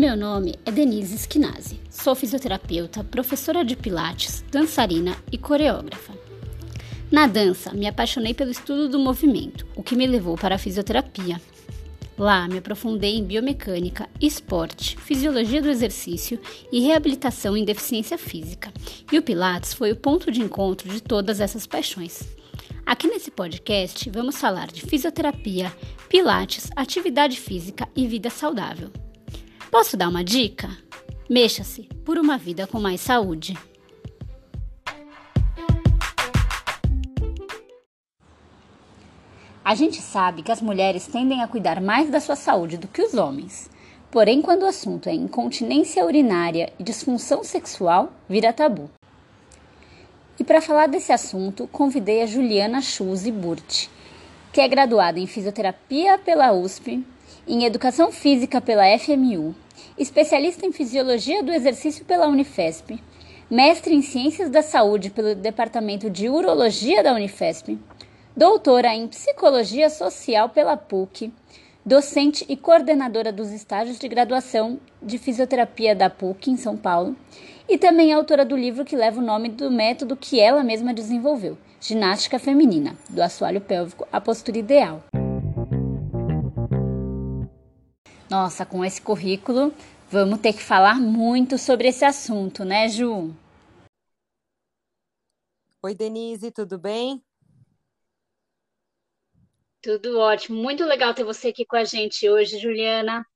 Meu nome é Denise Schinazi. Sou fisioterapeuta, professora de pilates, dançarina e coreógrafa. Na dança, me apaixonei pelo estudo do movimento, o que me levou para a fisioterapia. Lá, me aprofundei em biomecânica, esporte, fisiologia do exercício e reabilitação em deficiência física. E o Pilates foi o ponto de encontro de todas essas paixões. Aqui nesse podcast, vamos falar de fisioterapia, Pilates, atividade física e vida saudável. Posso dar uma dica? Mexa-se por uma vida com mais saúde. A gente sabe que as mulheres tendem a cuidar mais da sua saúde do que os homens. Porém, quando o assunto é incontinência urinária e disfunção sexual, vira tabu. E para falar desse assunto, convidei a Juliana Schulze Burt, que é graduada em fisioterapia pela USP, em Educação Física pela FMU, especialista em Fisiologia do Exercício pela Unifesp, mestre em Ciências da Saúde pelo Departamento de Urologia da Unifesp, doutora em Psicologia Social pela PUC, docente e coordenadora dos estágios de graduação de fisioterapia da PUC em São Paulo, e também autora do livro que leva o nome do método que ela mesma desenvolveu, Ginástica Feminina, do assoalho pélvico à postura ideal. Nossa, com esse currículo, vamos ter que falar muito sobre esse assunto, né, Ju? Oi, Denise, tudo bem? Tudo ótimo. Muito legal ter você aqui com a gente hoje, Juliana.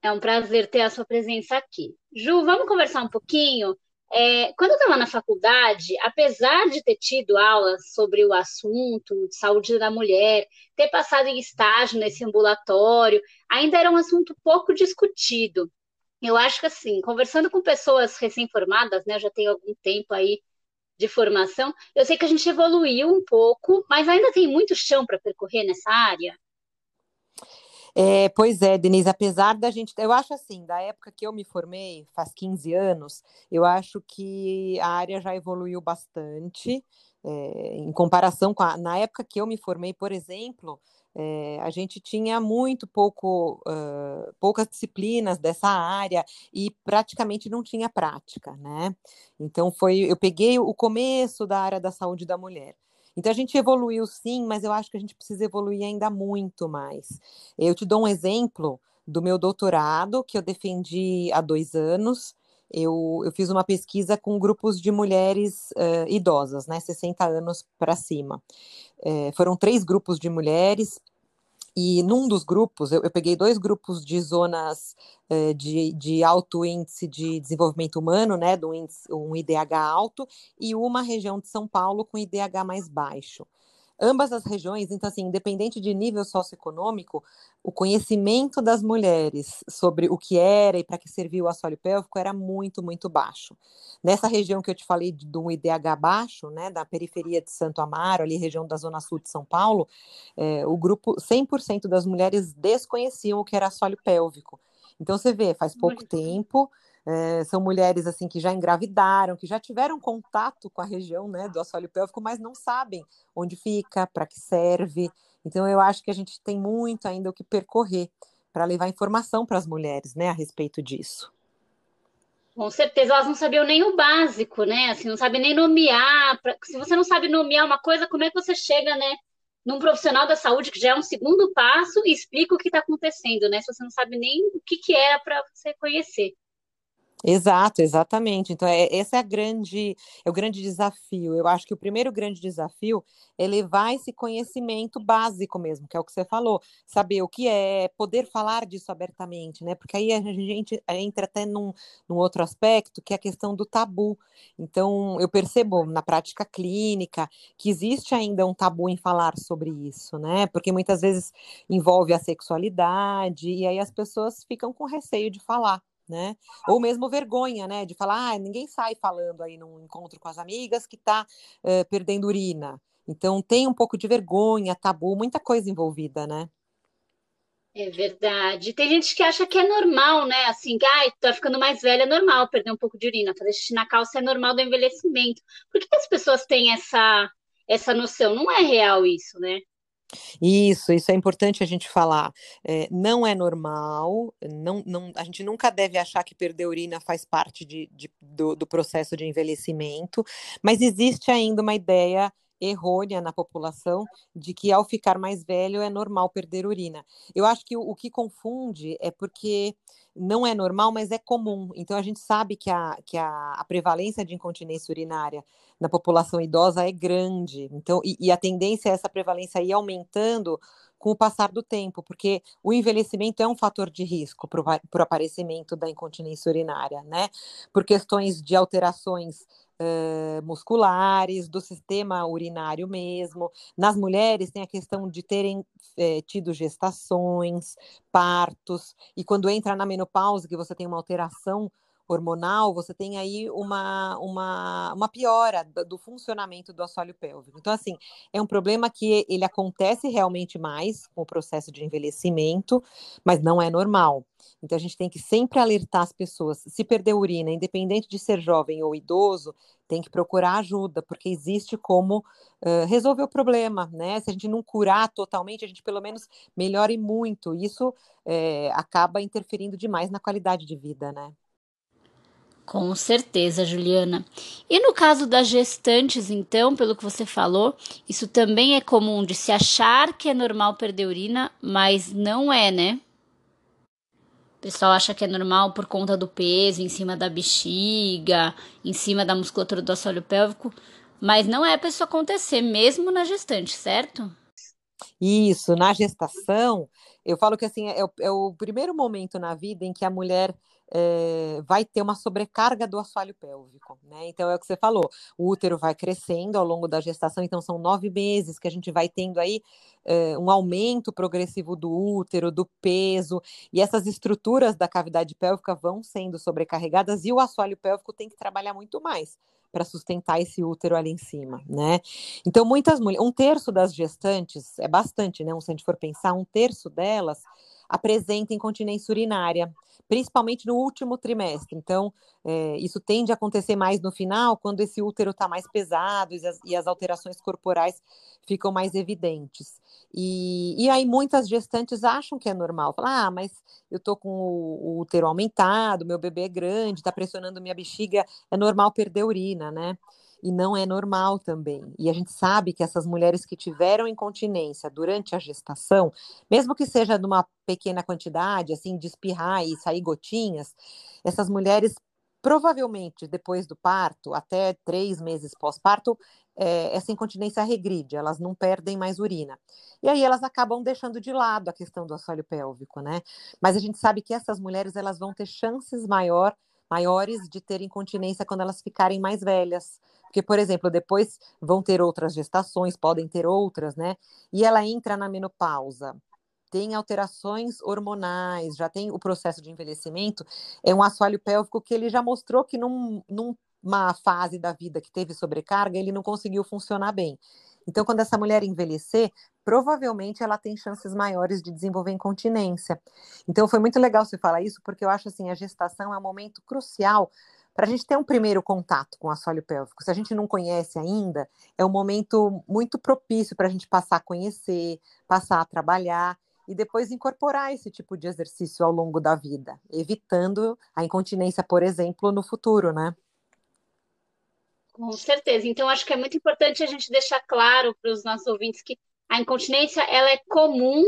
É um prazer ter a sua presença aqui. Ju, vamos conversar um pouquinho é, quando eu estava na faculdade, apesar de ter tido aulas sobre o assunto de saúde da mulher, ter passado em estágio nesse ambulatório, ainda era um assunto pouco discutido. Eu acho que assim, conversando com pessoas recém-formadas, né, eu já tenho algum tempo aí de formação, eu sei que a gente evoluiu um pouco, mas ainda tem muito chão para percorrer nessa área. É, pois é, Denise, apesar da gente. Eu acho assim, da época que eu me formei, faz 15 anos, eu acho que a área já evoluiu bastante. É, em comparação com a, na época que eu me formei, por exemplo, é, a gente tinha muito pouco, uh, poucas disciplinas dessa área e praticamente não tinha prática, né? Então foi, eu peguei o começo da área da saúde da mulher. Então a gente evoluiu sim, mas eu acho que a gente precisa evoluir ainda muito mais. Eu te dou um exemplo do meu doutorado, que eu defendi há dois anos. Eu, eu fiz uma pesquisa com grupos de mulheres uh, idosas, né, 60 anos para cima. É, foram três grupos de mulheres, e num dos grupos, eu, eu peguei dois grupos de zonas eh, de, de, alto índice de desenvolvimento humano, né, do índice, um IDH alto, e uma região de São Paulo com IDH mais baixo ambas as regiões, então, assim, independente de nível socioeconômico, o conhecimento das mulheres sobre o que era e para que servia o assoalho pélvico era muito, muito baixo. Nessa região que eu te falei de um IDH baixo, né, da periferia de Santo Amaro, ali região da zona sul de São Paulo, é, o grupo, 100% das mulheres desconheciam o que era assoalho pélvico. Então, você vê, faz pouco tempo, é, são mulheres assim que já engravidaram, que já tiveram contato com a região né, do assoalho pélvico, mas não sabem onde fica, para que serve. Então, eu acho que a gente tem muito ainda o que percorrer para levar informação para as mulheres né, a respeito disso. Com certeza, elas não sabiam nem o básico, né? Assim, não sabem nem nomear. Pra... Se você não sabe nomear uma coisa, como é que você chega, né? Num profissional da saúde, que já é um segundo passo, e explica o que está acontecendo, né? Se você não sabe nem o que, que era para você conhecer. Exato, exatamente. Então, é, esse é, a grande, é o grande desafio. Eu acho que o primeiro grande desafio é levar esse conhecimento básico mesmo, que é o que você falou, saber o que é, poder falar disso abertamente, né? Porque aí a gente entra até num, num outro aspecto, que é a questão do tabu. Então, eu percebo na prática clínica que existe ainda um tabu em falar sobre isso, né? Porque muitas vezes envolve a sexualidade, e aí as pessoas ficam com receio de falar né? Ou mesmo vergonha, né? De falar, ah, ninguém sai falando aí num encontro com as amigas que está uh, perdendo urina. Então tem um pouco de vergonha, tabu, muita coisa envolvida, né? É verdade. Tem gente que acha que é normal, né? Assim, que ah, tá ficando mais velha, é normal perder um pouco de urina, fazer xixi na calça é normal do envelhecimento. Por que as pessoas têm essa essa noção? Não é real isso, né? Isso, isso é importante a gente falar. É, não é normal, não, não, a gente nunca deve achar que perder urina faz parte de, de, do, do processo de envelhecimento, mas existe ainda uma ideia errônea na população de que ao ficar mais velho é normal perder urina. Eu acho que o, o, que confunde é porque não é normal, mas é comum. Então a gente sabe que a, que a, a prevalência de incontinência urinária na população idosa é grande. Então, e, e a tendência é essa prevalência ir aumentando com o passar do tempo, porque o envelhecimento é um fator de risco para o aparecimento da incontinência urinária, né? Por questões de alterações uh, musculares, do sistema urinário mesmo. Nas mulheres tem a questão de terem é, tido gestações, partos, e quando entra na menopausa, que você tem uma alteração hormonal, você tem aí uma, uma, uma piora do funcionamento do assoalho pélvico. Então, assim, é um problema que ele acontece realmente mais com o processo de envelhecimento, mas não é normal. Então, a gente tem que sempre alertar as pessoas. Se perder urina, independente de ser jovem ou idoso, tem que procurar ajuda, porque existe como uh, resolver o problema, né? Se a gente não curar totalmente, a gente pelo menos melhore muito. Isso é, acaba interferindo demais na qualidade de vida, né? Com certeza, Juliana. E no caso das gestantes, então, pelo que você falou, isso também é comum de se achar que é normal perder urina, mas não é, né? O pessoal acha que é normal por conta do peso em cima da bexiga, em cima da musculatura do assoalho pélvico, mas não é para isso acontecer, mesmo na gestante, certo? Isso, na gestação, eu falo que assim é o, é o primeiro momento na vida em que a mulher é, vai ter uma sobrecarga do assoalho pélvico, né? Então é o que você falou, o útero vai crescendo ao longo da gestação, então são nove meses que a gente vai tendo aí é, um aumento progressivo do útero, do peso, e essas estruturas da cavidade pélvica vão sendo sobrecarregadas e o assoalho pélvico tem que trabalhar muito mais para sustentar esse útero ali em cima, né? Então, muitas mulheres, um terço das gestantes, é bastante, né? Se a gente for pensar, um terço delas apresenta incontinência urinária, principalmente no último trimestre. Então, é, isso tende a acontecer mais no final, quando esse útero está mais pesado e as, e as, alterações corporais ficam mais evidentes. E, e, aí muitas gestantes acham que é normal. Falam, ah, mas eu tô com o, o útero aumentado, meu bebê é grande, está pressionando minha bexiga, é normal perder urina, né? E não é normal também. E a gente sabe que essas mulheres que tiveram incontinência durante a gestação, mesmo que seja numa pequena quantidade, assim, de espirrar e sair gotinhas, essas mulheres provavelmente depois do parto, até três meses pós-parto, é, essa incontinência regride, elas não perdem mais urina. E aí elas acabam deixando de lado a questão do assoalho pélvico, né? Mas a gente sabe que essas mulheres elas vão ter chances maior, maiores de ter incontinência quando elas ficarem mais velhas, porque, por exemplo, depois vão ter outras gestações, podem ter outras, né? E ela entra na menopausa, tem alterações hormonais, já tem o processo de envelhecimento, é um assoalho pélvico que ele já mostrou que num, numa fase da vida que teve sobrecarga, ele não conseguiu funcionar bem. Então, quando essa mulher envelhecer, provavelmente ela tem chances maiores de desenvolver incontinência. Então, foi muito legal você falar isso, porque eu acho assim, a gestação é um momento crucial para a gente ter um primeiro contato com o assoalho pélvico. Se a gente não conhece ainda, é um momento muito propício para a gente passar a conhecer, passar a trabalhar e depois incorporar esse tipo de exercício ao longo da vida, evitando a incontinência, por exemplo, no futuro, né? Com certeza. Então, acho que é muito importante a gente deixar claro para os nossos ouvintes que a incontinência ela é comum,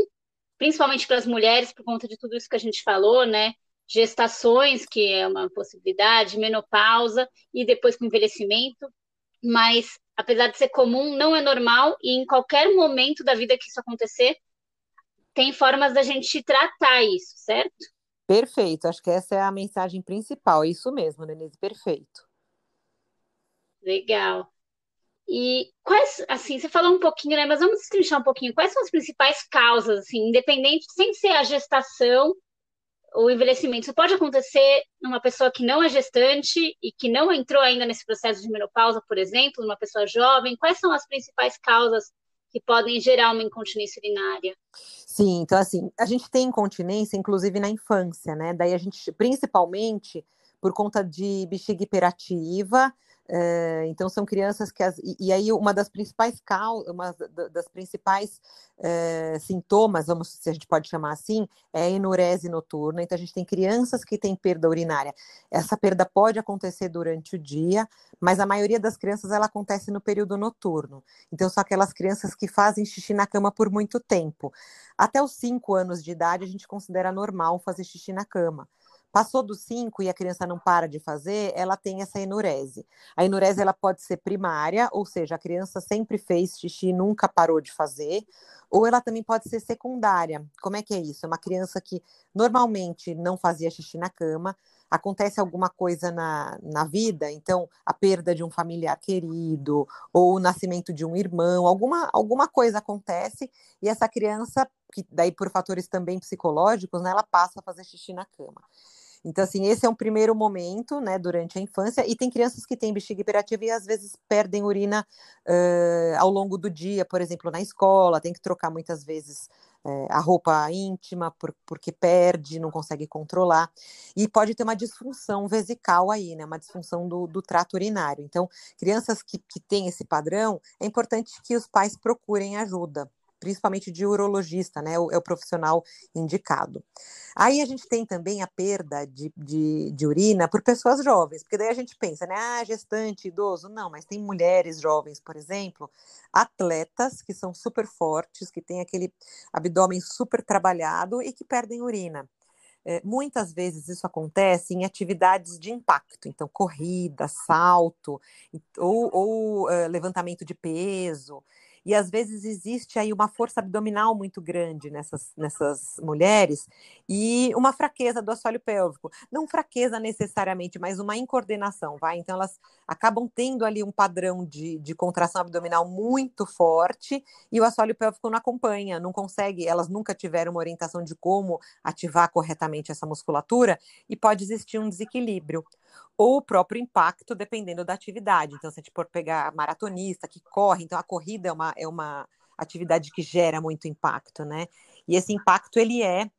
principalmente para as mulheres, por conta de tudo isso que a gente falou, né? Gestações, que é uma possibilidade, menopausa e depois com envelhecimento, mas apesar de ser comum, não é normal e em qualquer momento da vida que isso acontecer, tem formas da gente tratar isso, certo? Perfeito, acho que essa é a mensagem principal, é isso mesmo, Denise, perfeito. Legal. E quais, assim, você falou um pouquinho, né? Mas vamos destrinchar um pouquinho. Quais são as principais causas, assim, independente, sem ser a gestação, o envelhecimento. Pode acontecer numa pessoa que não é gestante e que não entrou ainda nesse processo de menopausa, por exemplo, numa pessoa jovem. Quais são as principais causas que podem gerar uma incontinência urinária? Sim, então assim, a gente tem incontinência, inclusive na infância, né? Daí a gente, principalmente por conta de bexiga hiperativa, É, então são crianças que as, e, e, aí uma das principais causas, uma das principais é, sintomas, vamos se a gente pode chamar assim, é a enurese noturna. Então a gente tem crianças que têm perda urinária. Essa perda pode acontecer durante o dia, mas a maioria das crianças ela acontece no período noturno. Então são aquelas crianças que fazem xixi na cama por muito tempo. Até os 5 anos de idade a gente considera normal fazer xixi na cama. Passou dos 5 e a criança não para de fazer, ela tem essa enurese. A enurese ela pode ser primária, ou seja, a criança sempre fez xixi nunca parou de fazer, ou ela também pode ser secundária. Como é que é isso? É uma criança que normalmente não fazia xixi na cama, acontece alguma coisa na, na vida, então a perda de um familiar querido, ou o nascimento de um irmão, alguma, alguma coisa acontece, e essa criança, que daí por fatores também psicológicos, né, ela passa a fazer xixi na cama. Então, assim, esse é um primeiro momento, né, durante a infância, e tem crianças que têm bexiga hiperativa e às vezes perdem urina uh, ao longo do dia, por exemplo, na escola, tem que trocar muitas vezes uh, a roupa íntima por, porque perde, não consegue controlar, e pode ter uma disfunção vesical aí, né, uma disfunção do, do trato urinário. Então, crianças que, que têm esse padrão, é importante que os pais procurem ajuda, principalmente de urologista, né? É o, profissional indicado. Aí a gente tem também a perda de, de, de, urina por pessoas jovens, porque daí a gente pensa, né? Ah, gestante, idoso. Não, mas tem mulheres jovens, por exemplo, atletas que são super fortes, que têm aquele abdômen super trabalhado e que perdem urina. É, muitas vezes isso acontece em atividades de impacto, então corrida, salto ou, ou uh, levantamento de peso e às vezes existe aí uma força abdominal muito grande nessas, nessas mulheres e uma fraqueza do assoalho pélvico. Não fraqueza necessariamente, mas uma incoordenação, vai? Então elas acabam tendo ali um padrão de, de contração abdominal muito forte e o assoalho pélvico não acompanha, não consegue, elas nunca tiveram uma orientação de como ativar corretamente essa musculatura e pode existir um desequilíbrio ou o próprio impacto, dependendo da atividade. Então, se a gente for pegar maratonista que corre, então a corrida é uma, é uma atividade que gera muito impacto, né? E esse impacto ele é,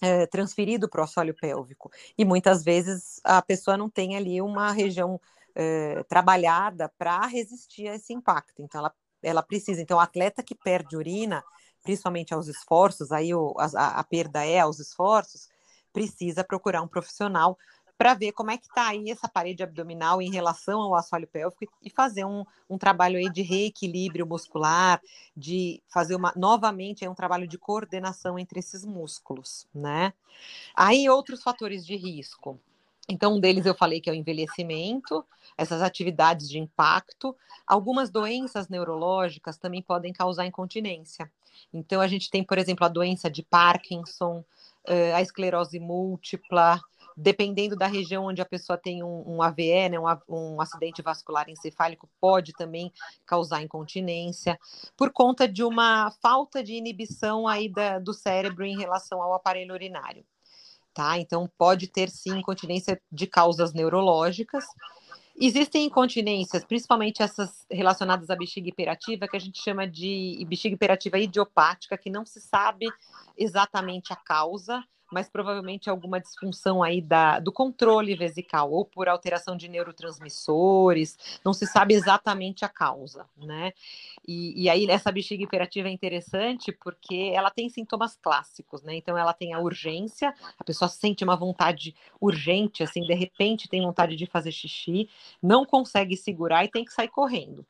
é transferido para o assoalho pélvico. E muitas vezes a pessoa não tem ali uma região é, trabalhada para resistir a esse impacto. Então, ela, ela precisa. Então, o atleta que perde urina, principalmente aos esforços, aí o, a, a perda é aos esforços, precisa procurar um profissional para ver como é que está aí essa parede abdominal em relação ao assoalho pélvico e fazer um, um trabalho aí de reequilíbrio muscular, de fazer uma novamente um trabalho de coordenação entre esses músculos, né? Aí outros fatores de risco. Então, um deles eu falei que é o envelhecimento, essas atividades de impacto. Algumas doenças neurológicas também podem causar incontinência. Então, a gente tem, por exemplo, a doença de Parkinson, eh, a esclerose múltipla, dependendo da região onde a pessoa tem um, um AVE, né, um, um, acidente vascular encefálico, pode também causar incontinência, por conta de uma falta de inibição aí da, do cérebro em relação ao aparelho urinário. Tá? Então, pode ter sim incontinência de causas neurológicas. Existem incontinências, principalmente essas relacionadas à bexiga hiperativa, que a gente chama de bexiga hiperativa idiopática, que não se sabe exatamente a causa, mas provavelmente alguma disfunção aí da, do controle vesical, ou por alteração de neurotransmissores, não se sabe exatamente a causa, né? E, e aí essa bexiga hiperativa é interessante porque ela tem sintomas clássicos, né? Então ela tem a urgência, a pessoa sente uma vontade urgente, assim, de repente tem vontade de fazer xixi, não consegue segurar e tem que sair correndo.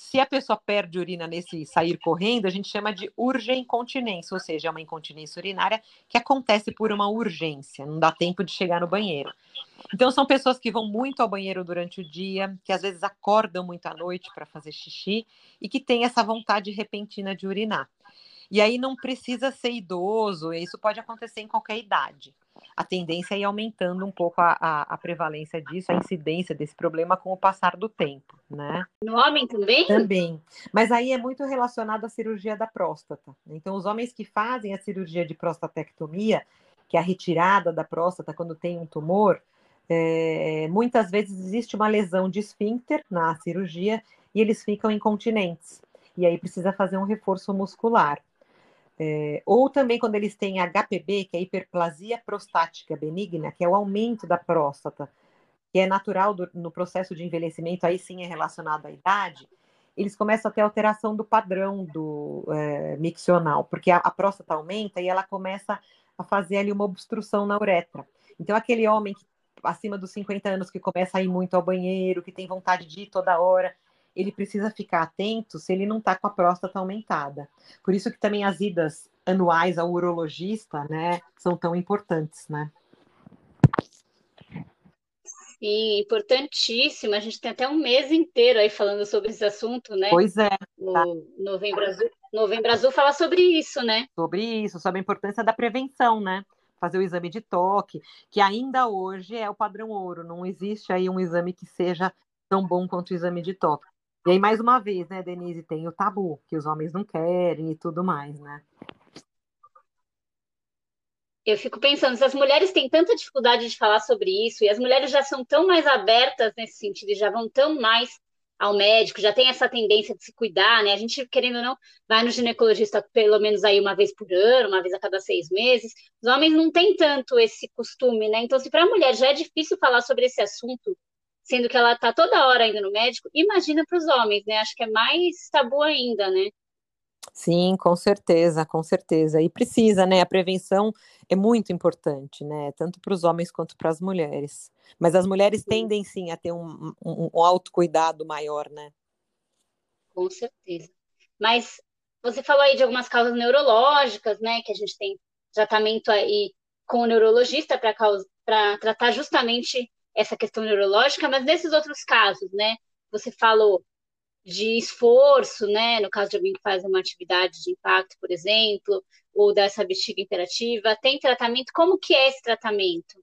Se a pessoa perde urina nesse sair correndo, a gente chama de urgeincontinência, ou seja, é uma incontinência urinária que acontece por uma urgência, não dá tempo de chegar no banheiro. Então, são pessoas que vão muito ao banheiro durante o dia, que às vezes acordam muito à noite para fazer xixi e que têm essa vontade repentina de urinar. E aí não precisa ser idoso, isso pode acontecer em qualquer idade a tendência é ir aumentando um pouco a, a, a, prevalência disso, a incidência desse problema com o passar do tempo, né? No homem também? Também. Mas aí é muito relacionado à cirurgia da próstata. Então, os homens que fazem a cirurgia de prostatectomia, que é a retirada da próstata quando tem um tumor, é, muitas vezes existe uma lesão de esfíncter na cirurgia e eles ficam incontinentes. E aí precisa fazer um reforço muscular. É, ou também quando eles têm HPB, que é hiperplasia prostática benigna, que é o aumento da próstata. que é natural do, no processo de envelhecimento, aí sim é relacionado à idade, eles começam a ter alteração do padrão do é, miccional, porque a, a próstata aumenta e ela começa a fazer ali uma obstrução na uretra. Então, aquele homem que, acima dos 50 anos que começa a ir muito ao banheiro, que tem vontade de ir toda hora, ele precisa ficar atento se ele não está com a próstata aumentada. Por isso que também as idas anuais ao urologista, né, são tão importantes, né? Sim, importantíssimo. A gente tem até um mês inteiro aí falando sobre esse assunto, né? Pois é. Tá. Novembro Azul. Novembro Azul fala sobre isso, né? Sobre isso, sobre a importância da prevenção, né? Fazer o exame de toque, que ainda hoje é o padrão ouro. Não existe aí um exame que seja tão bom quanto o exame de toque. E aí, mais uma vez, né, Denise, tem o tabu, que os homens não querem e tudo mais, né? Eu fico pensando, se as mulheres têm tanta dificuldade de falar sobre isso, e as mulheres já são tão mais abertas nesse sentido, e já vão tão mais ao médico, já tem essa tendência de se cuidar, né? A gente, querendo ou não, vai no ginecologista pelo menos aí uma vez por ano, uma vez a cada seis meses. Os homens não têm tanto esse costume, né? Então, se para a mulher já é difícil falar sobre esse assunto, sendo que ela está toda hora indo no médico, imagina para os homens, né? Acho que é mais tabu ainda, né? Sim, com certeza, com certeza. E precisa, né? A prevenção é muito importante, né? Tanto para os homens quanto para as mulheres. Mas as mulheres tendem sim a ter um, um, um autocuidado maior, né? Com certeza. Mas você falou aí de algumas causas neurológicas, né? Que a gente tem tratamento aí com o neurologista para tratar justamente essa questão neurológica, mas nesses outros casos, né? Você falou de esforço, né? No caso de alguém que faz uma atividade de impacto, por exemplo, ou dessa bexiga imperativa, tem tratamento? Como que é esse tratamento?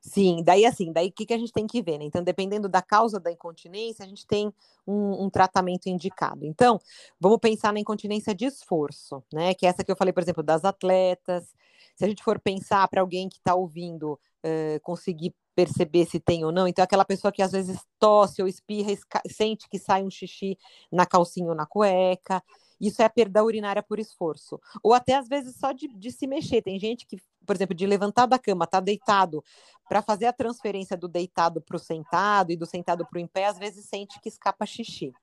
Sim, daí assim, daí o que, que a gente tem que ver, né? Então, dependendo da causa da incontinência, a gente tem um, um, tratamento indicado. Então, vamos pensar na incontinência de esforço, né? Que é essa que eu falei, por exemplo, das atletas. Se a gente for pensar para alguém que está ouvindo uh, conseguir perceber se tem ou não. Então, aquela pessoa que às vezes tosse ou espirra, sente que sai um xixi na calcinha ou na cueca. Isso é a perda urinária por esforço. Ou até às vezes só de, de se mexer. Tem gente que, por exemplo, de levantar da cama, tá deitado, para fazer a transferência do deitado para o sentado e do sentado para o em pé, às vezes sente que escapa xixi.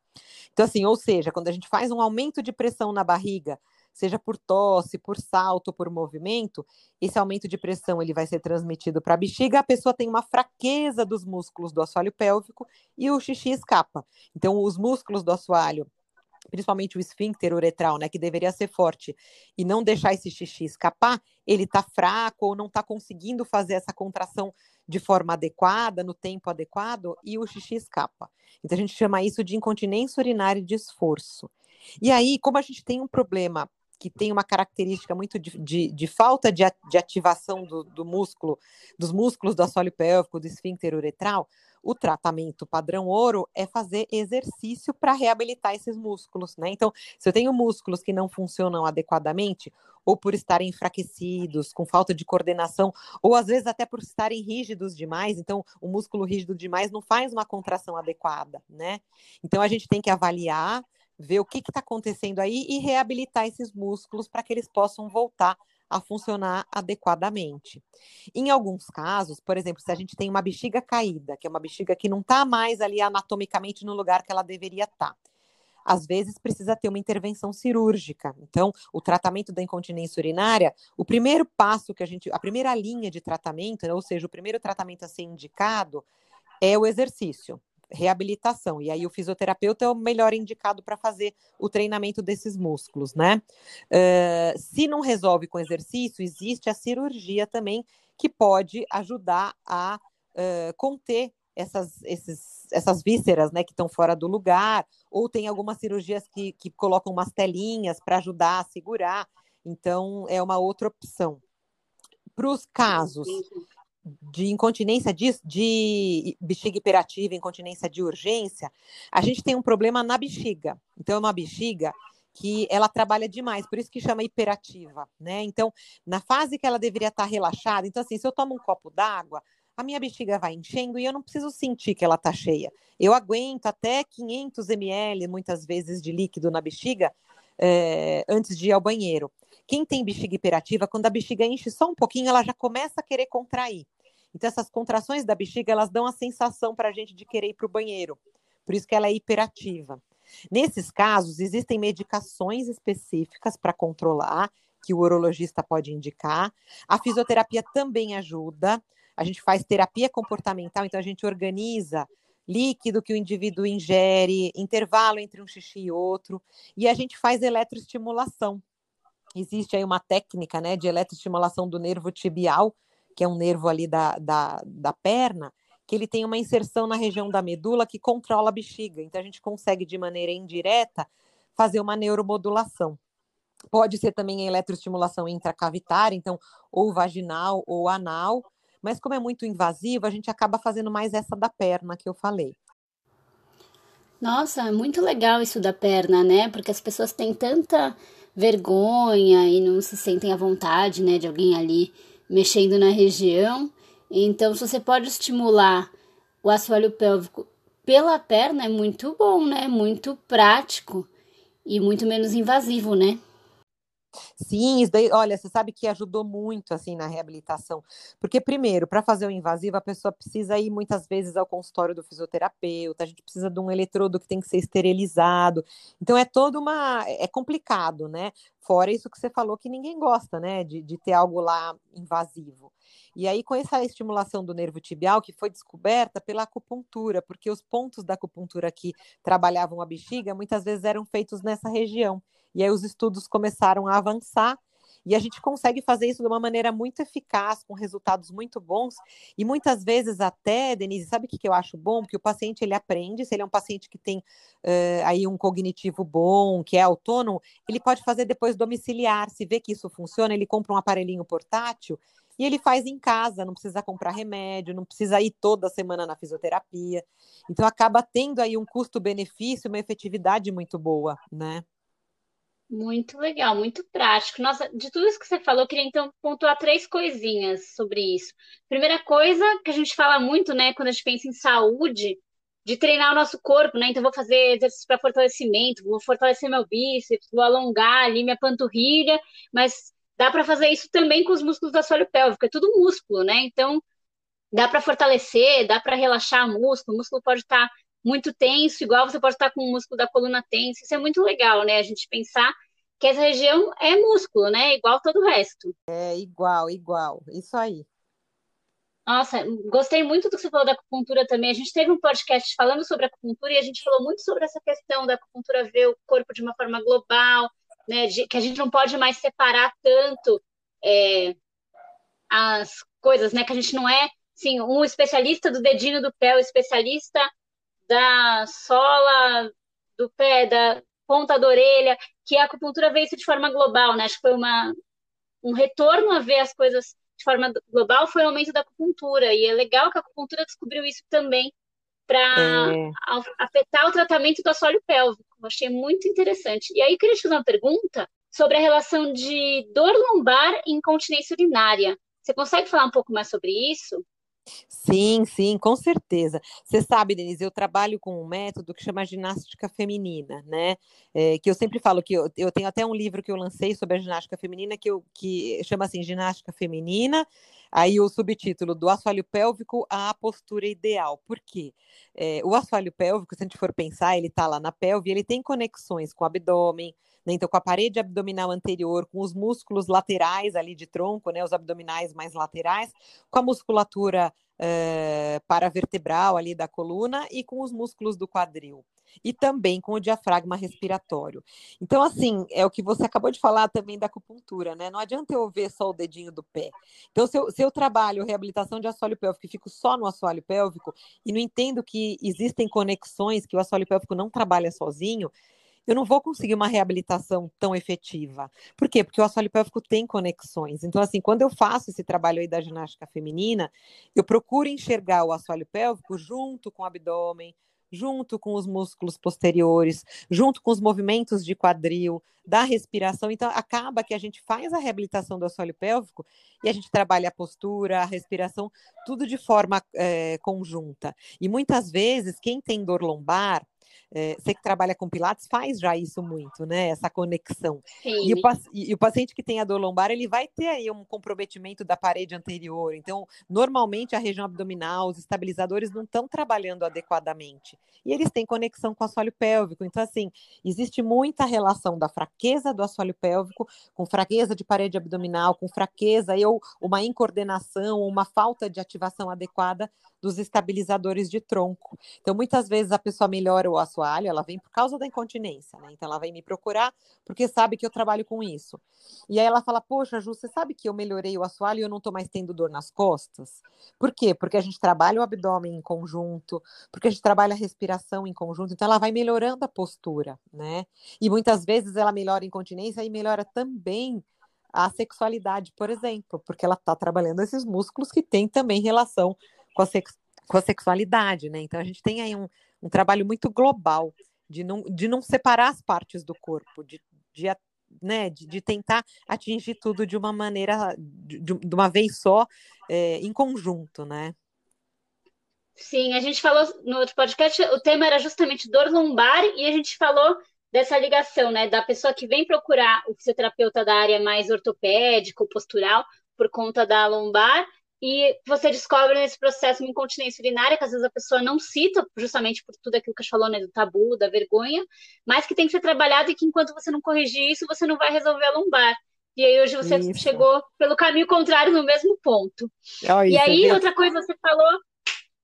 Então, assim, ou seja, quando a gente faz um aumento de pressão na barriga, seja por tosse, por salto, por movimento, esse aumento de pressão ele vai ser transmitido para a bexiga, a pessoa tem uma fraqueza dos músculos do assoalho pélvico e o xixi escapa. Então, os músculos do assoalho principalmente o esfíncter uretral, né, que deveria ser forte, e não deixar esse xixi escapar, ele está fraco ou não está conseguindo fazer essa contração de forma adequada, no tempo adequado, e o xixi escapa. Então a gente chama isso de incontinência urinária de esforço. E aí, como a gente tem um problema que tem uma característica muito de, de, de falta de, de ativação do, do, músculo, dos músculos do assoalho pélvico, do esfíncter uretral, o tratamento padrão ouro é fazer exercício para reabilitar esses músculos, né? Então, se eu tenho músculos que não funcionam adequadamente, ou por estarem enfraquecidos, com falta de coordenação, ou às vezes até por estarem rígidos demais, então o músculo rígido demais não faz uma contração adequada, né? Então a gente tem que avaliar ver o que está acontecendo aí e reabilitar esses músculos para que eles possam voltar a funcionar adequadamente. Em alguns casos, por exemplo, se a gente tem uma bexiga caída, que é uma bexiga que não está mais ali anatomicamente no lugar que ela deveria estar. Tá, às vezes precisa ter uma intervenção cirúrgica. Então, o tratamento da incontinência urinária, o primeiro passo que a gente, a primeira linha de tratamento, ou seja, o primeiro tratamento a ser indicado é o exercício reabilitação. E aí o fisioterapeuta é o melhor indicado para fazer o treinamento desses músculos, né? Uh, se não resolve com exercício, existe a cirurgia também que pode ajudar a uh, conter essas, esses, essas vísceras, né, que estão fora do lugar, ou tem algumas cirurgias que, que colocam umas telinhas para ajudar a segurar. Então, é uma outra opção. Para os casos de incontinência de, de, bexiga hiperativa, incontinência de urgência, a gente tem um problema na bexiga. Então, é uma bexiga que ela trabalha demais, por isso que chama hiperativa, né? Então, na fase que ela deveria estar relaxada, então assim, se eu tomo um copo d'água, a minha bexiga vai enchendo e eu não preciso sentir que ela está cheia. Eu aguento até 500 ml, muitas vezes, de líquido na bexiga é, antes de ir ao banheiro. Quem tem bexiga hiperativa, quando a bexiga enche só um pouquinho, ela já começa a querer contrair. Então, essas contrações da bexiga, elas dão a sensação para a gente de querer ir para o banheiro. Por isso que ela é hiperativa. Nesses casos, existem medicações específicas para controlar, que o urologista pode indicar. A fisioterapia também ajuda. A gente faz terapia comportamental, então a gente organiza líquido que o indivíduo ingere, intervalo entre um xixi e outro, e a gente faz eletroestimulação. Existe aí uma técnica né, de eletroestimulação do nervo tibial, que é um nervo ali da, da, da perna, que ele tem uma inserção na região da medula que controla a bexiga. Então a gente consegue, de maneira indireta, fazer uma neuromodulação. Pode ser também eletroestimulação intracavitária, então, ou vaginal ou anal, mas como é muito invasivo, a gente acaba fazendo mais essa da perna que eu falei. Nossa, é muito legal isso da perna, né? Porque as pessoas têm tanta vergonha e não se sentem à vontade, né, de alguém ali mexendo na região. Então, se você pode estimular o assoalho pélvico pela perna, é muito bom, né? Muito prático e muito menos invasivo, né? Sim, isso daí, olha, você sabe que ajudou muito assim na reabilitação, porque primeiro, para fazer o invasivo, a pessoa precisa ir muitas vezes ao consultório do fisioterapeuta, a gente precisa de um eletrodo que tem que ser esterilizado. Então é todo uma é complicado, né? Fora isso que você falou que ninguém gosta, né, de, de ter algo lá invasivo. E aí, com essa estimulação do nervo tibial, que foi descoberta pela acupuntura, porque os pontos da acupuntura que trabalhavam a bexiga muitas vezes eram feitos nessa região. E aí os estudos começaram a avançar e a gente consegue fazer isso de uma maneira muito eficaz, com resultados muito bons. E muitas vezes até, Denise, sabe o que, eu acho bom? Que o paciente ele aprende, se ele é um paciente que tem uh, aí um cognitivo bom, que é autônomo, ele pode fazer depois domiciliar. Se vê que isso funciona, ele compra um aparelhinho portátil e ele faz em casa, não precisa comprar remédio, não precisa ir toda semana na fisioterapia. Então acaba tendo aí um custo-benefício, uma efetividade muito boa, né? Muito legal, muito prático. Nossa, de tudo isso que você falou, eu queria então pontuar três coisinhas sobre isso. Primeira coisa que a gente fala muito, né, quando a gente pensa em saúde, de treinar o nosso corpo, né? Então, vou fazer exercício para fortalecimento, vou fortalecer meu bíceps, vou alongar ali minha panturrilha, mas dá para fazer isso também com os músculos do assoalho pélvico, é tudo músculo, né? Então, dá para fortalecer, dá para relaxar o músculo, o músculo pode estar tá muito tenso, igual você pode estar com o músculo da coluna tenso. Isso é muito legal, né? A gente pensar que essa região é músculo, né? Igual todo o resto. É igual, igual. Isso aí. Nossa, gostei muito do que você falou da acupuntura também. A gente teve um podcast falando sobre acupuntura e a gente falou muito sobre essa questão da acupuntura ver o corpo de uma forma global, né? De, que a gente não pode mais separar tanto é, as coisas, né? Que a gente não é, sim, um especialista do dedinho do pé, o especialista da sola do pé, da ponta da orelha, que a acupuntura veio isso de forma global, né? Acho que foi uma, um retorno a ver as coisas de forma global, foi o aumento da acupuntura. E é legal que a acupuntura descobriu isso também para é. afetar o tratamento do assoalho pélvico. Eu achei muito interessante. E aí, eu queria te fazer uma pergunta sobre a relação de dor lombar e incontinência urinária. Você consegue falar um pouco mais sobre isso? Sim, sim, com certeza. Você sabe, Denise, eu trabalho com um método que chama ginástica feminina, né? É, que eu sempre falo que eu, eu, tenho até um livro que eu lancei sobre a ginástica feminina que, eu, que chama assim Ginástica Feminina. Aí o subtítulo do assoalho pélvico à postura ideal. Por quê? É, o assoalho pélvico, se a gente for pensar, ele está lá na pelve, ele tem conexões com o abdômen, né? Então, com a parede abdominal anterior, com os músculos laterais ali de tronco, né? Os abdominais mais laterais, com a musculatura é, paravertebral ali da coluna e com os músculos do quadril. E também com o diafragma respiratório. Então, assim, é o que você acabou de falar também da acupuntura, né? Não adianta eu ver só o dedinho do pé. Então, se eu, se eu trabalho reabilitação de assoalho pélvico e fico só no assoalho pélvico e não entendo que existem conexões, que o assoalho pélvico não trabalha sozinho, eu não vou conseguir uma reabilitação tão efetiva. Por quê? Porque o assoalho pélvico tem conexões. Então, assim, quando eu faço esse trabalho aí da ginástica feminina, eu procuro enxergar o assoalho pélvico junto com o abdômen, junto com os músculos posteriores, junto com os movimentos de quadril, da respiração. Então, acaba que a gente faz a reabilitação do assoalho pélvico e a gente trabalha a postura, a respiração, tudo de forma é, conjunta. E muitas vezes, quem tem dor lombar, é, você que trabalha com Pilates faz já isso muito, né? Essa conexão. Sim. E o, e o paciente que tem a dor lombar, ele vai ter aí um comprometimento da parede anterior. Então, normalmente a região abdominal, os estabilizadores não estão trabalhando adequadamente. E eles têm conexão com o assoalho pélvico. Então, assim, existe muita relação da fraqueza do assoalho pélvico com fraqueza de parede abdominal, com fraqueza ou uma incoordenação, uma falta de ativação adequada dos estabilizadores de tronco. Então, muitas vezes a pessoa melhora o assoalho, ela vem por causa da incontinência, né? Então, ela vem me procurar porque sabe que eu trabalho com isso. E aí ela fala: Poxa, Ju, você sabe que eu melhorei o assoalho e eu não estou mais tendo dor nas costas? Por quê? Porque a gente trabalha o abdômen em conjunto, porque a gente trabalha a respiração em conjunto, então ela vai melhorando a postura, né? E muitas vezes ela melhora a incontinência e melhora também a sexualidade, por exemplo, porque ela está trabalhando esses músculos que têm também relação com a, com a sexualidade, né? Então a gente tem aí um, um trabalho muito global de não, de não separar as partes do corpo, de, de, né, de, de tentar atingir tudo de uma maneira, de, de uma vez só, é, em conjunto, né? Sim, a gente falou no outro podcast, o tema era justamente dor lombar e a gente falou dessa ligação, né, da pessoa que vem procurar o fisioterapeuta da área mais ortopédico, postural, por conta da lombar, e você descobre nesse processo uma incontinência urinária, que às vezes a pessoa não cita, justamente por tudo aquilo que a gente falou, né, do tabu, da vergonha, mas que tem que ser trabalhado e que enquanto você não corrigir isso, você não vai resolver a lombar. E aí hoje você isso. chegou pelo caminho contrário no mesmo ponto. Oh, e aí, é outra coisa, você falou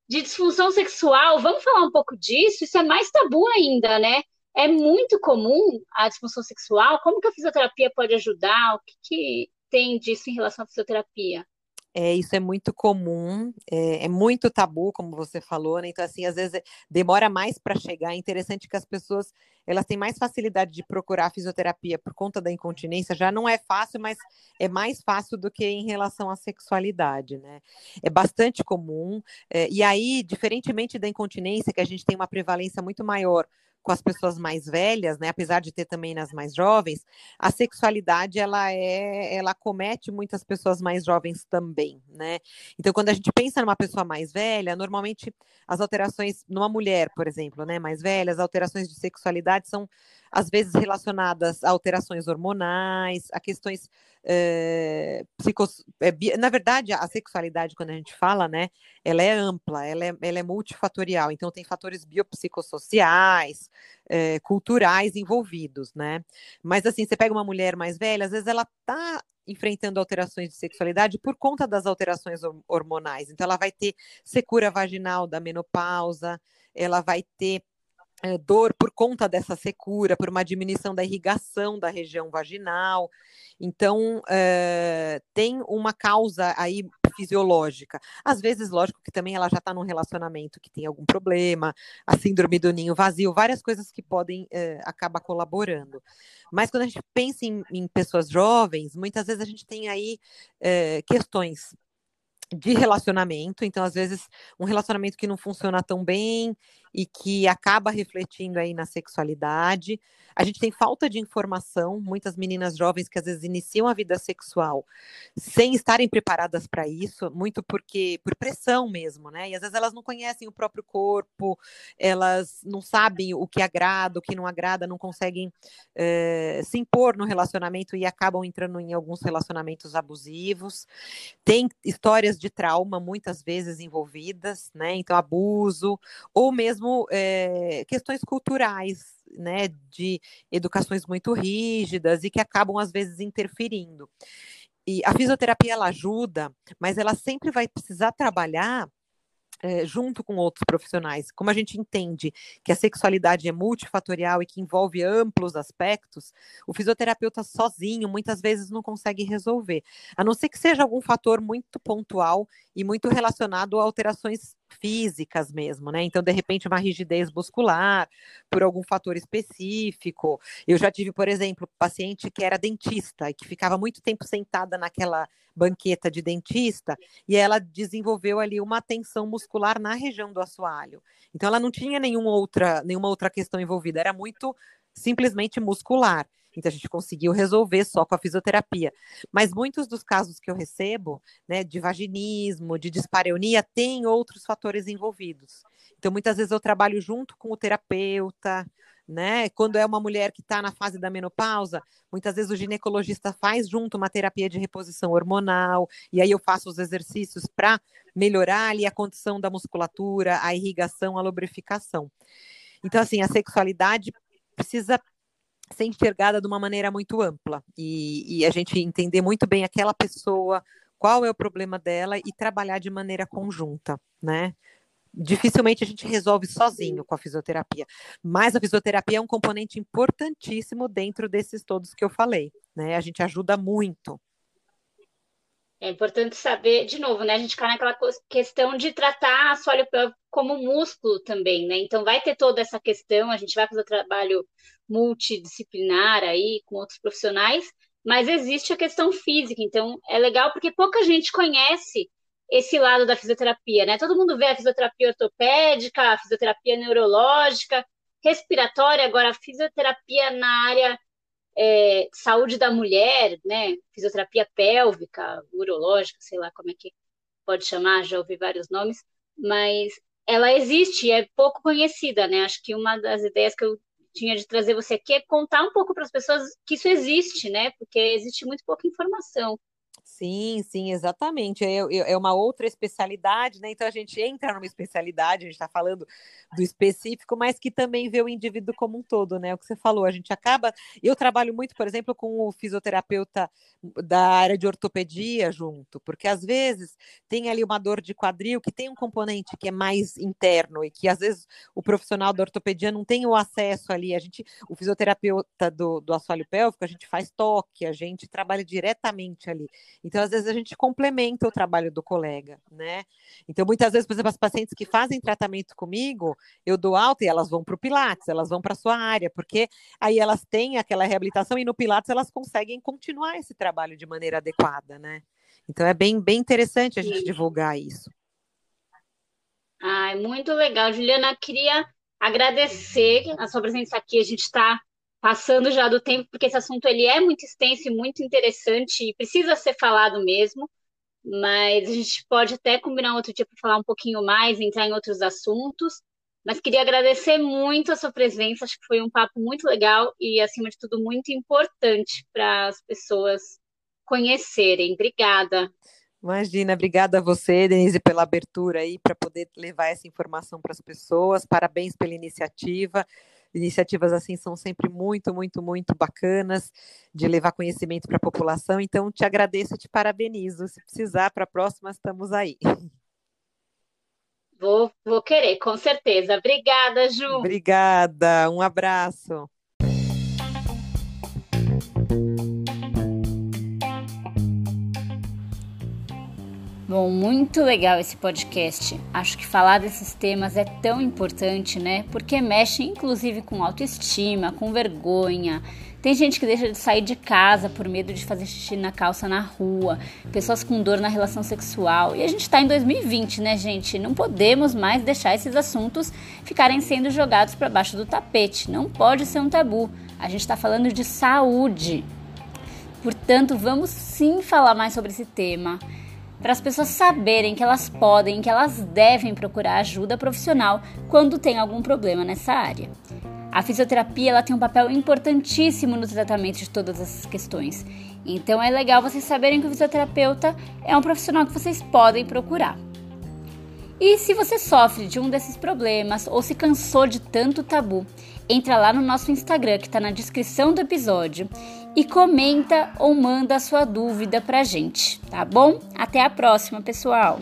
de disfunção sexual, vamos falar um pouco disso? Isso é mais tabu ainda, né? É muito comum a disfunção sexual. Como que a fisioterapia pode ajudar? O que, que tem disso em relação à fisioterapia? É, isso é muito comum, é, é, muito tabu, como você falou, né? Então, assim, às vezes demora mais para chegar. É interessante que as pessoas elas têm mais facilidade de procurar fisioterapia por conta da incontinência. Já não é fácil, mas é mais fácil do que em relação à sexualidade, né? É bastante comum. É, e aí, diferentemente da incontinência, que a gente tem uma prevalência muito maior com as pessoas mais velhas, né, apesar de ter também nas mais jovens, a sexualidade ela é, ela comete muitas pessoas mais jovens também, né? Então, quando a gente pensa numa pessoa mais velha, normalmente as alterações numa mulher, por exemplo, né, mais velha, as alterações de sexualidade são às vezes relacionadas a alterações hormonais, a questões é, psicos... É, na verdade, a sexualidade, quando a gente fala, né, ela é ampla, ela é, ela é multifatorial, então tem fatores biopsicossociais, é, culturais envolvidos, né? Mas assim, você pega uma mulher mais velha, às vezes ela tá enfrentando alterações de sexualidade por conta das alterações hormonais. Então, ela vai ter secura vaginal da menopausa, ela vai ter é, dor por conta dessa secura, por uma diminuição da irrigação da região vaginal. Então, é, tem uma causa aí fisiológica. Às vezes, lógico que também ela já está num relacionamento que tem algum problema, a síndrome do ninho vazio, várias coisas que podem é, acabar colaborando. Mas quando a gente pensa em, em, pessoas jovens, muitas vezes a gente tem aí questões de relacionamento, então às vezes um relacionamento que não funciona tão bem e que acaba refletindo aí na sexualidade. A gente tem falta de informação, muitas meninas jovens que às vezes iniciam a vida sexual sem estarem preparadas para isso, muito porque por pressão mesmo, né? E às vezes elas não conhecem o próprio corpo, elas não sabem o que agrada, o que não agrada, não conseguem é, se impor no relacionamento e acabam entrando em alguns relacionamentos abusivos. Tem histórias de trauma muitas vezes envolvidas, né? Então abuso ou mesmo é, questões culturais né, de educações muito rígidas e que acabam às vezes interferindo. E a fisioterapia ela ajuda, mas ela sempre vai precisar trabalhar é, junto com outros profissionais. Como a gente entende que a sexualidade é multifatorial e que envolve amplos aspectos, o fisioterapeuta sozinho muitas vezes não consegue resolver, a não ser que seja algum fator muito pontual e muito relacionado a alterações físicas mesmo, né? Então, de repente, uma rigidez muscular por algum fator específico. Eu já tive, por exemplo, paciente que era dentista e que ficava muito tempo sentada naquela banqueta de dentista e ela desenvolveu ali uma tensão muscular na região do assoalho. Então, ela não tinha nenhuma outra, nenhuma outra questão envolvida, era muito simplesmente muscular. Então a gente conseguiu resolver só com a fisioterapia. Mas muitos dos casos que eu recebo, né, de vaginismo, de dispareunia, tem outros fatores envolvidos. Então, muitas vezes eu trabalho junto com o terapeuta, né? Quando é uma mulher que está na fase da menopausa, muitas vezes o ginecologista faz junto uma terapia de reposição hormonal, e aí eu faço os exercícios para melhorar ali a condição da musculatura, a irrigação, a lubrificação. Então, assim, a sexualidade precisa ser enxergada de uma maneira muito ampla e, e a gente entender muito bem aquela pessoa, qual é o problema dela e trabalhar de maneira conjunta, né? dificilmente a gente resolve sozinho com a fisioterapia. Mas a fisioterapia é um componente importantíssimo dentro desses todos que eu falei, né? A gente ajuda muito. É importante saber, de novo, né? A gente cai naquela questão de tratar a assoalho como músculo também, né? Então vai ter toda essa questão, a gente vai fazer trabalho multidisciplinar aí com outros profissionais, mas existe a questão física, então é legal porque pouca gente conhece esse lado da fisioterapia, né? Todo mundo vê a fisioterapia ortopédica, a fisioterapia neurológica, respiratória, agora a fisioterapia na área é, saúde da mulher, né? Fisioterapia pélvica, urológica, sei lá como é que pode chamar, já ouvi vários nomes, mas ela existe, é pouco conhecida, né? Acho que uma das ideias que eu tinha de trazer você aqui é contar um pouco para as pessoas que isso existe, né? Porque existe muito pouca informação. Sim, sim, exatamente. É, é, é uma outra especialidade, né? Então a gente entra numa especialidade, a gente está falando do específico, mas que também vê o indivíduo como um todo, né? O que você falou, a gente acaba. Eu trabalho muito, por exemplo, com o fisioterapeuta da área de ortopedia junto, porque às vezes tem ali uma dor de quadril que tem um componente que é mais interno e que às vezes o profissional da ortopedia não tem o acesso ali. A gente, o fisioterapeuta do, do assoalho pélvico, a gente faz toque, a gente trabalha diretamente ali. Então, às vezes, a gente complementa o trabalho do colega, né? Então, muitas vezes, por exemplo, as pacientes que fazem tratamento comigo, eu dou alta e elas vão para o Pilates, elas vão para a sua área, porque aí elas têm aquela reabilitação e no Pilates elas conseguem continuar esse trabalho de maneira adequada, né? Então, é bem, bem interessante a gente Sim. divulgar isso. É muito legal. Juliana, queria agradecer a sua presença aqui. A gente está passando já do tempo, porque esse assunto ele é muito extenso e muito interessante e precisa ser falado mesmo, mas a gente pode até combinar outro dia para falar um pouquinho mais, entrar em outros assuntos. Mas queria agradecer muito a sua presença, acho que foi um papo muito legal e, acima de tudo, muito importante para as pessoas conhecerem. Obrigada. Imagina, obrigada a você, Denise, pela abertura aí para poder levar essa informação para as pessoas. Parabéns pela iniciativa. Iniciativas assim são sempre muito, muito, muito bacanas de levar conhecimento para a população. Então, te agradeço e te parabenizo. Se precisar, para a próxima, estamos aí. Vou, vou querer, com certeza. Obrigada, Ju. Obrigada, um abraço. Bom, muito legal esse podcast. Acho que falar desses temas é tão importante, né? Porque mexe inclusive com autoestima, com vergonha. Tem gente que deixa de sair de casa por medo de fazer xixi na calça na rua, pessoas com dor na relação sexual. E a gente está em 2020, né, gente? Não podemos mais deixar esses assuntos ficarem sendo jogados para baixo do tapete. Não pode ser um tabu. A gente está falando de saúde. Portanto, vamos sim falar mais sobre esse tema para as pessoas saberem que elas podem, que elas devem procurar ajuda profissional quando tem algum problema nessa área. A fisioterapia ela tem um papel importantíssimo no tratamento de todas essas questões. Então é legal vocês saberem que o fisioterapeuta é um profissional que vocês podem procurar. E se você sofre de um desses problemas ou se cansou de tanto tabu, entra lá no nosso Instagram que está na descrição do episódio e comenta ou manda sua dúvida pra gente, tá bom? Até a próxima, pessoal!